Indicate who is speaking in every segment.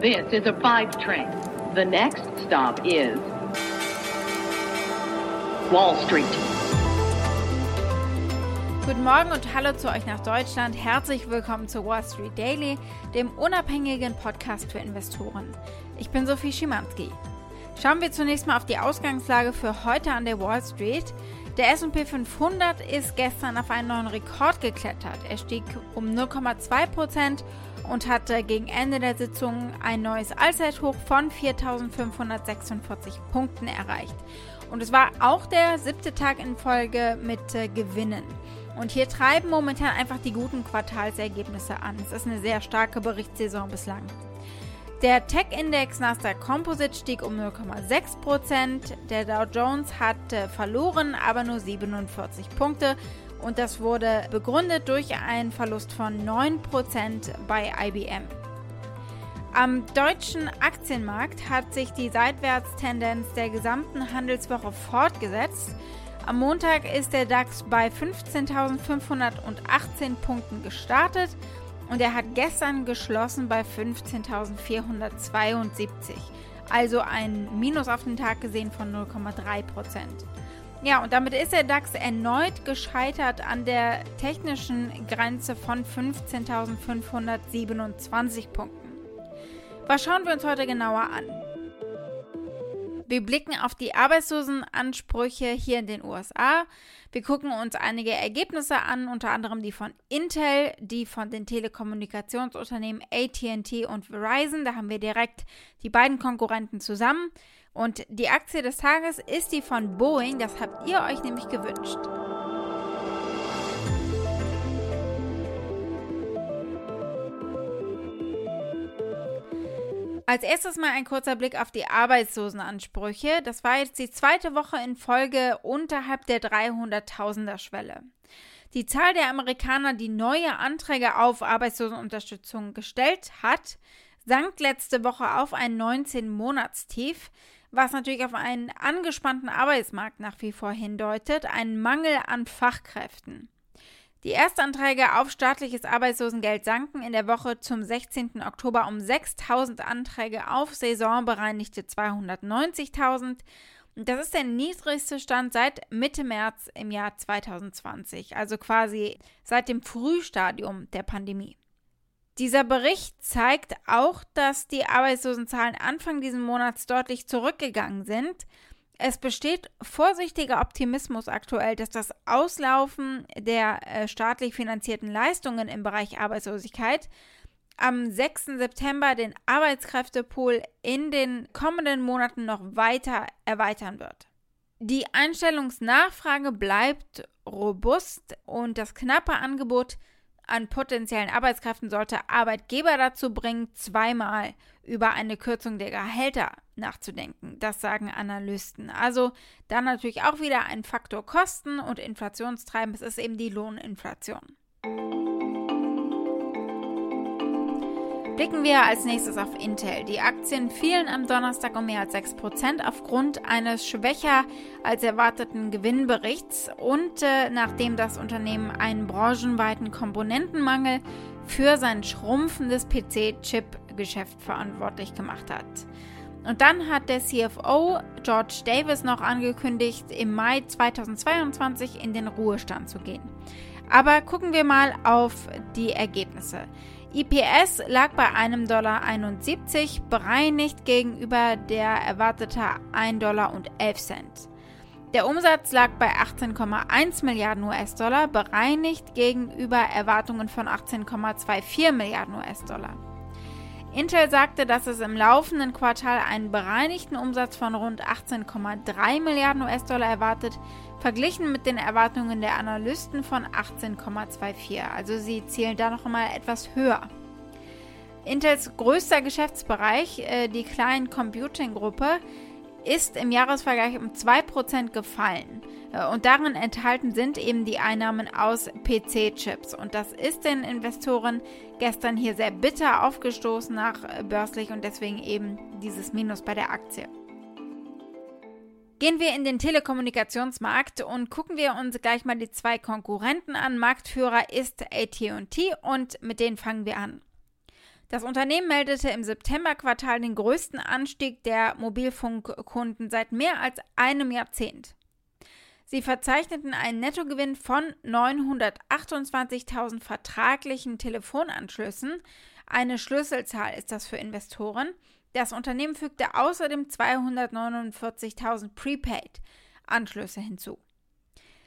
Speaker 1: This is a five train. The next stop is Wall Street.
Speaker 2: Guten Morgen und hallo zu euch nach Deutschland. Herzlich willkommen zu Wall Street Daily, dem unabhängigen Podcast für Investoren. Ich bin Sophie Schimanski. Schauen wir zunächst mal auf die Ausgangslage für heute an der Wall Street. Der SP 500 ist gestern auf einen neuen Rekord geklettert. Er stieg um 0,2% und hatte gegen Ende der Sitzung ein neues Allzeithoch von 4.546 Punkten erreicht. Und es war auch der siebte Tag in Folge mit äh, Gewinnen. Und hier treiben momentan einfach die guten Quartalsergebnisse an. Es ist eine sehr starke Berichtssaison bislang. Der Tech-Index Nasdaq Composite stieg um 0,6%. Der Dow Jones hat äh, verloren, aber nur 47 Punkte und das wurde begründet durch einen Verlust von 9% bei IBM. Am deutschen Aktienmarkt hat sich die Seitwärtstendenz der gesamten Handelswoche fortgesetzt. Am Montag ist der DAX bei 15.518 Punkten gestartet und er hat gestern geschlossen bei 15.472, also ein Minus auf den Tag gesehen von 0,3 Prozent. Ja, und damit ist der DAX erneut gescheitert an der technischen Grenze von 15.527 Punkten. Was schauen wir uns heute genauer an? Wir blicken auf die Arbeitslosenansprüche hier in den USA. Wir gucken uns einige Ergebnisse an, unter anderem die von Intel, die von den Telekommunikationsunternehmen ATT und Verizon. Da haben wir direkt die beiden Konkurrenten zusammen. Und die Aktie des Tages ist die von Boeing, das habt ihr euch nämlich gewünscht. Als erstes mal ein kurzer Blick auf die Arbeitslosenansprüche. Das war jetzt die zweite Woche in Folge unterhalb der 300.000er Schwelle. Die Zahl der Amerikaner, die neue Anträge auf Arbeitslosenunterstützung gestellt hat, sank letzte Woche auf ein 19-Monatstief was natürlich auf einen angespannten Arbeitsmarkt nach wie vor hindeutet, einen Mangel an Fachkräften. Die Erstanträge auf staatliches Arbeitslosengeld sanken in der Woche zum 16. Oktober um 6000 Anträge auf saisonbereinigte 290.000. Das ist der niedrigste Stand seit Mitte März im Jahr 2020, also quasi seit dem Frühstadium der Pandemie. Dieser Bericht zeigt auch, dass die Arbeitslosenzahlen Anfang dieses Monats deutlich zurückgegangen sind. Es besteht vorsichtiger Optimismus aktuell, dass das Auslaufen der äh, staatlich finanzierten Leistungen im Bereich Arbeitslosigkeit am 6. September den Arbeitskräftepool in den kommenden Monaten noch weiter erweitern wird. Die Einstellungsnachfrage bleibt robust und das knappe Angebot an potenziellen Arbeitskräften sollte Arbeitgeber dazu bringen, zweimal über eine Kürzung der Gehälter nachzudenken. Das sagen Analysten. Also dann natürlich auch wieder ein Faktor Kosten und Inflationstreiben. Es ist eben die Lohninflation. Blicken wir als nächstes auf Intel. Die Aktien fielen am Donnerstag um mehr als 6% aufgrund eines schwächer als erwarteten Gewinnberichts und äh, nachdem das Unternehmen einen branchenweiten Komponentenmangel für sein schrumpfendes PC-Chip-Geschäft verantwortlich gemacht hat. Und dann hat der CFO George Davis noch angekündigt, im Mai 2022 in den Ruhestand zu gehen. Aber gucken wir mal auf die Ergebnisse. IPS lag bei einem Dollar, bereinigt gegenüber der erwarteten 1,11 Dollar. Der Umsatz lag bei 18,1 Milliarden US-Dollar, bereinigt gegenüber Erwartungen von 18,24 Milliarden US-Dollar. Intel sagte, dass es im laufenden Quartal einen bereinigten Umsatz von rund 18,3 Milliarden US-Dollar erwartet, verglichen mit den Erwartungen der Analysten von 18,24. Also sie zielen da noch einmal etwas höher. Intels größter Geschäftsbereich, äh, die Client Computing Gruppe, ist im Jahresvergleich um 2% gefallen. Äh, und darin enthalten sind eben die Einnahmen aus PC-Chips. Und das ist den Investoren gestern hier sehr bitter aufgestoßen nach äh, börslich und deswegen eben dieses Minus bei der Aktie. Gehen wir in den Telekommunikationsmarkt und gucken wir uns gleich mal die zwei Konkurrenten an. Marktführer ist AT&T und mit denen fangen wir an. Das Unternehmen meldete im Septemberquartal den größten Anstieg der Mobilfunkkunden seit mehr als einem Jahrzehnt. Sie verzeichneten einen Nettogewinn von 928.000 vertraglichen Telefonanschlüssen. Eine Schlüsselzahl ist das für Investoren. Das Unternehmen fügte außerdem 249.000 Prepaid-Anschlüsse hinzu.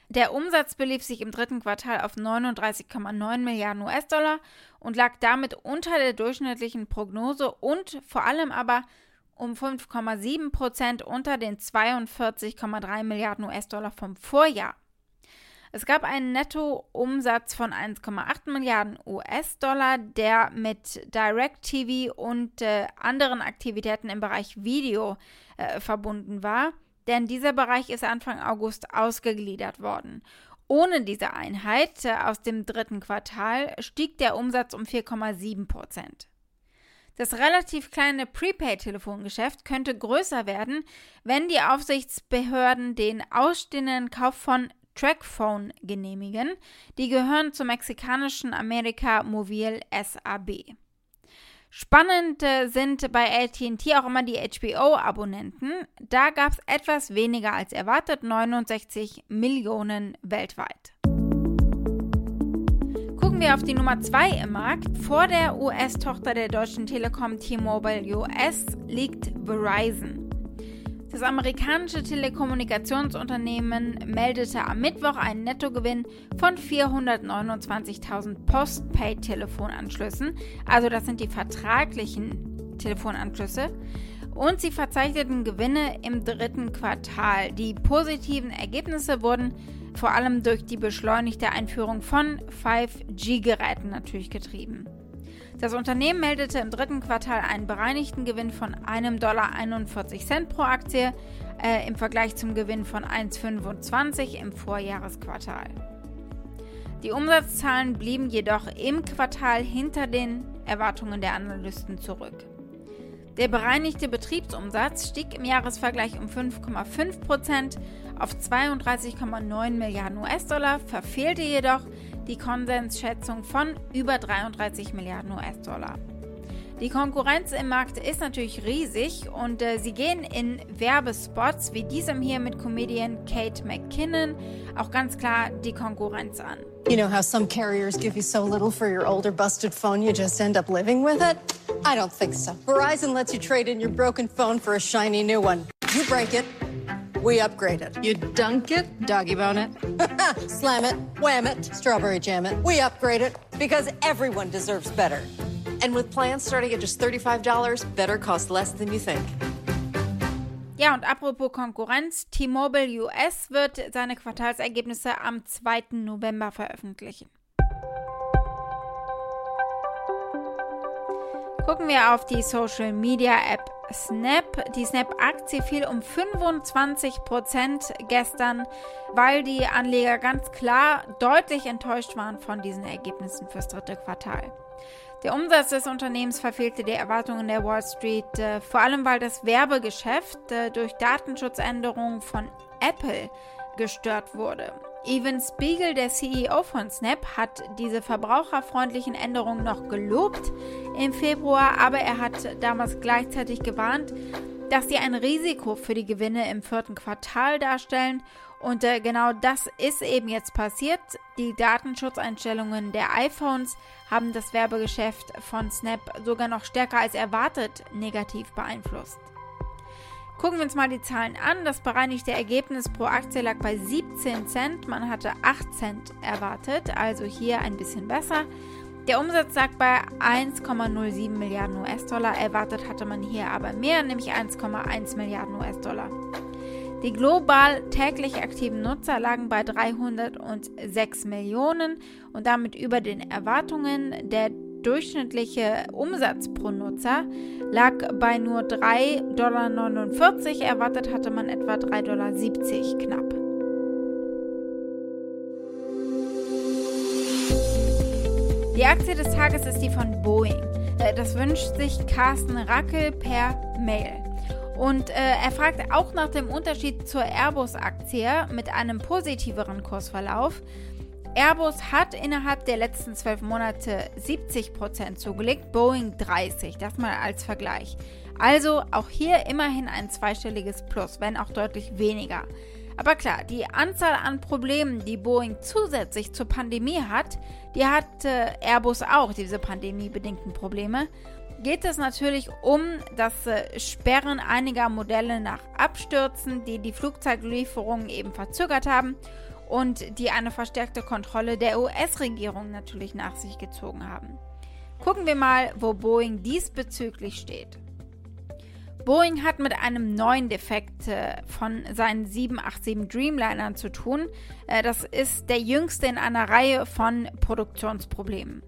Speaker 2: Der Umsatz belief sich im dritten Quartal auf 39,9 Milliarden US-Dollar und lag damit unter der durchschnittlichen Prognose und vor allem aber um 5,7 Prozent unter den 42,3 Milliarden US-Dollar vom Vorjahr. Es gab einen Nettoumsatz von 1,8 Milliarden US-Dollar, der mit Direct TV und äh, anderen Aktivitäten im Bereich Video äh, verbunden war, denn dieser Bereich ist Anfang August ausgegliedert worden. Ohne diese Einheit äh, aus dem dritten Quartal stieg der Umsatz um 4,7 Prozent. Das relativ kleine Prepaid-Telefongeschäft könnte größer werden, wenn die Aufsichtsbehörden den ausstehenden Kauf von Trackphone genehmigen. Die gehören zum mexikanischen America Mobil SAB. Spannend sind bei ATT auch immer die HBO-Abonnenten. Da gab es etwas weniger als erwartet, 69 Millionen weltweit wir auf die Nummer 2 im Markt. Vor der US-Tochter der Deutschen Telekom T-Mobile US liegt Verizon. Das amerikanische Telekommunikationsunternehmen meldete am Mittwoch einen Nettogewinn von 429.000 Postpaid-Telefonanschlüssen, also das sind die vertraglichen Telefonanschlüsse, und sie verzeichneten Gewinne im dritten Quartal. Die positiven Ergebnisse wurden vor allem durch die beschleunigte Einführung von 5G-Geräten natürlich getrieben. Das Unternehmen meldete im dritten Quartal einen bereinigten Gewinn von 1,41 Dollar pro Aktie äh, im Vergleich zum Gewinn von 1,25 im Vorjahresquartal. Die Umsatzzahlen blieben jedoch im Quartal hinter den Erwartungen der Analysten zurück. Der bereinigte Betriebsumsatz stieg im Jahresvergleich um 5,5 Prozent auf 32,9 Milliarden US-Dollar, verfehlte jedoch die Konsensschätzung von über 33 Milliarden US-Dollar. Die Konkurrenz im Markt ist natürlich riesig und äh, sie gehen in Werbespots wie diesem hier mit Comedian Kate McKinnon auch ganz klar die Konkurrenz an.
Speaker 3: You know how some carriers give you so little for your older busted phone you just end up living with it? I don't think so. Verizon lets you trade in your broken phone for a shiny new one. You break it, we upgrade it.
Speaker 1: You dunk it, doggy bone it,
Speaker 3: slam it, wham it, strawberry jam it. We upgrade it because everyone deserves better. And with plans starting at just $35, better cost less than you think.
Speaker 2: Ja, und apropos Konkurrenz, T-Mobile US wird seine Quartalsergebnisse am 2. November veröffentlichen. Gucken wir auf die Social Media App Snap. Die Snap-Aktie fiel um 25% gestern, weil die Anleger ganz klar deutlich enttäuscht waren von diesen Ergebnissen fürs dritte Quartal. Der Umsatz des Unternehmens verfehlte die Erwartungen der Wall Street, äh, vor allem weil das Werbegeschäft äh, durch Datenschutzänderungen von Apple gestört wurde. Evan Spiegel, der CEO von Snap, hat diese verbraucherfreundlichen Änderungen noch gelobt im Februar, aber er hat damals gleichzeitig gewarnt, dass sie ein Risiko für die Gewinne im vierten Quartal darstellen. Und äh, genau das ist eben jetzt passiert. Die Datenschutzeinstellungen der iPhones haben das Werbegeschäft von Snap sogar noch stärker als erwartet negativ beeinflusst. Gucken wir uns mal die Zahlen an. Das bereinigte Ergebnis pro Aktie lag bei 17 Cent. Man hatte 8 Cent erwartet, also hier ein bisschen besser. Der Umsatz lag bei 1,07 Milliarden US-Dollar. Erwartet hatte man hier aber mehr, nämlich 1,1 Milliarden US-Dollar. Die global täglich aktiven Nutzer lagen bei 306 Millionen und damit über den Erwartungen. Der durchschnittliche Umsatz pro Nutzer lag bei nur 3,49 Dollar. Erwartet hatte man etwa 3,70 Dollar knapp. Die Aktie des Tages ist die von Boeing. Äh, das wünscht sich Carsten Rackel per Mail. Und äh, er fragt auch nach dem Unterschied zur Airbus-Aktie mit einem positiveren Kursverlauf. Airbus hat innerhalb der letzten zwölf Monate 70% zugelegt, Boeing 30, das mal als Vergleich. Also auch hier immerhin ein zweistelliges Plus, wenn auch deutlich weniger. Aber klar, die Anzahl an Problemen, die Boeing zusätzlich zur Pandemie hat, die hat äh, Airbus auch, diese pandemiebedingten Probleme. Geht es natürlich um das äh, Sperren einiger Modelle nach Abstürzen, die die Flugzeuglieferungen eben verzögert haben und die eine verstärkte Kontrolle der US-Regierung natürlich nach sich gezogen haben. Gucken wir mal, wo Boeing diesbezüglich steht. Boeing hat mit einem neuen Defekt äh, von seinen 787 Dreamlinern zu tun. Äh, das ist der jüngste in einer Reihe von Produktionsproblemen.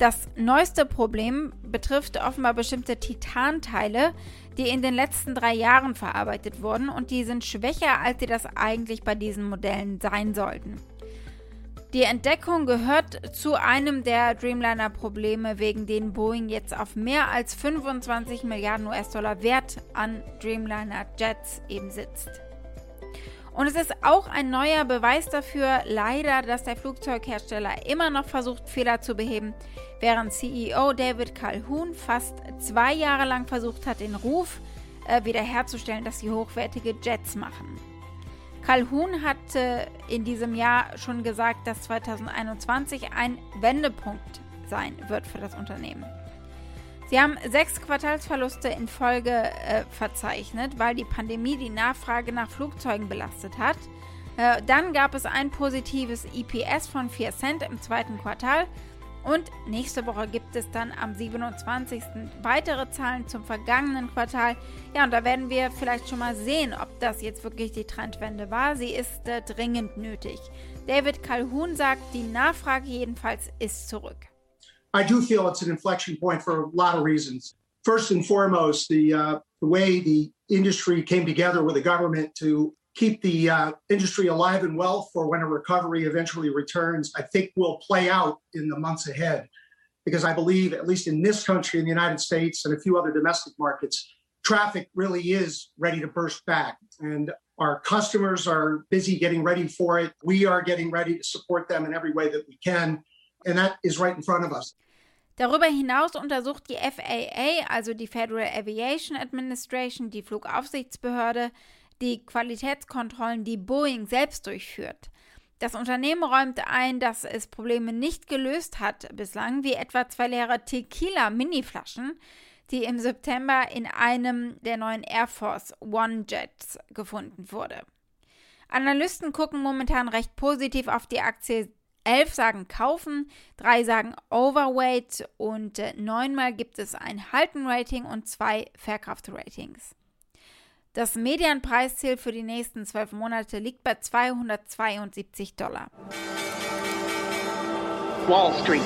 Speaker 2: Das neueste Problem betrifft offenbar bestimmte Titanteile, die in den letzten drei Jahren verarbeitet wurden und die sind schwächer, als sie das eigentlich bei diesen Modellen sein sollten. Die Entdeckung gehört zu einem der Dreamliner-Probleme, wegen denen Boeing jetzt auf mehr als 25 Milliarden US-Dollar Wert an Dreamliner-Jets eben sitzt. Und es ist auch ein neuer Beweis dafür, leider, dass der Flugzeughersteller immer noch versucht, Fehler zu beheben, während CEO David Calhoun fast zwei Jahre lang versucht hat, den Ruf äh, wiederherzustellen, dass sie hochwertige Jets machen. Calhoun hatte in diesem Jahr schon gesagt, dass 2021 ein Wendepunkt sein wird für das Unternehmen. Sie haben sechs Quartalsverluste in Folge äh, verzeichnet, weil die Pandemie die Nachfrage nach Flugzeugen belastet hat. Äh, dann gab es ein positives EPS von 4 Cent im zweiten Quartal und nächste Woche gibt es dann am 27. weitere Zahlen zum vergangenen Quartal. Ja, und da werden wir vielleicht schon mal sehen, ob das jetzt wirklich die Trendwende war. Sie ist äh, dringend nötig. David Calhoun sagt, die Nachfrage jedenfalls ist zurück.
Speaker 4: I do feel it's an inflection point for a lot of reasons. First and foremost, the, uh, the way the industry came together with the government to keep the uh, industry alive and well for when a recovery eventually returns, I think will play out in the months ahead. Because I believe, at least in this country, in the United States, and a few other domestic markets, traffic really is ready to burst back. And our customers are busy getting ready for it. We are getting ready to support them in every way that we can. And that is right in front of us.
Speaker 2: Darüber hinaus untersucht die FAA, also die Federal Aviation Administration, die Flugaufsichtsbehörde, die Qualitätskontrollen, die Boeing selbst durchführt. Das Unternehmen räumt ein, dass es Probleme nicht gelöst hat bislang, wie etwa zwei leere Tequila-Mini-Flaschen, die im September in einem der neuen Air Force One Jets gefunden wurde. Analysten gucken momentan recht positiv auf die Aktie. Elf sagen kaufen, drei sagen Overweight und äh, neunmal gibt es ein Halten-Rating und zwei Verkaufsratings. Das Medianpreisziel für die nächsten zwölf Monate liegt bei 272 Dollar.
Speaker 1: Wall Street.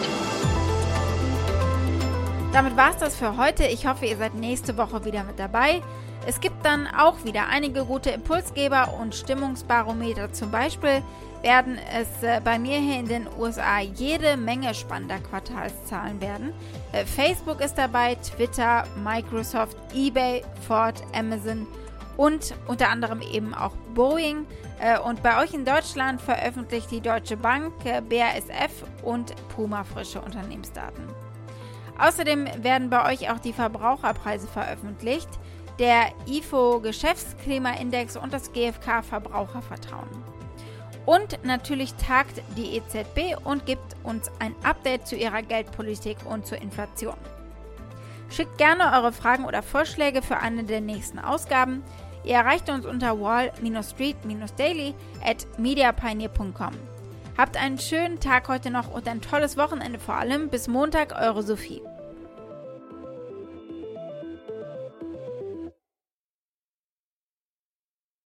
Speaker 2: Damit war es das für heute. Ich hoffe, ihr seid nächste Woche wieder mit dabei. Es gibt dann auch wieder einige gute Impulsgeber und Stimmungsbarometer. Zum Beispiel werden es äh, bei mir hier in den USA jede Menge spannender Quartalszahlen werden. Äh, Facebook ist dabei, Twitter, Microsoft, eBay, Ford, Amazon und unter anderem eben auch Boeing. Äh, und bei euch in Deutschland veröffentlicht die Deutsche Bank, äh, BASF und Puma frische Unternehmensdaten. Außerdem werden bei euch auch die Verbraucherpreise veröffentlicht, der IFO Geschäftsklimaindex und das GfK Verbrauchervertrauen. Und natürlich tagt die EZB und gibt uns ein Update zu ihrer Geldpolitik und zur Inflation. Schickt gerne eure Fragen oder Vorschläge für eine der nächsten Ausgaben. Ihr erreicht uns unter wall-street-daily at mediapioneer.com. Habt einen schönen Tag heute noch und ein tolles Wochenende vor allem. Bis Montag, eure Sophie.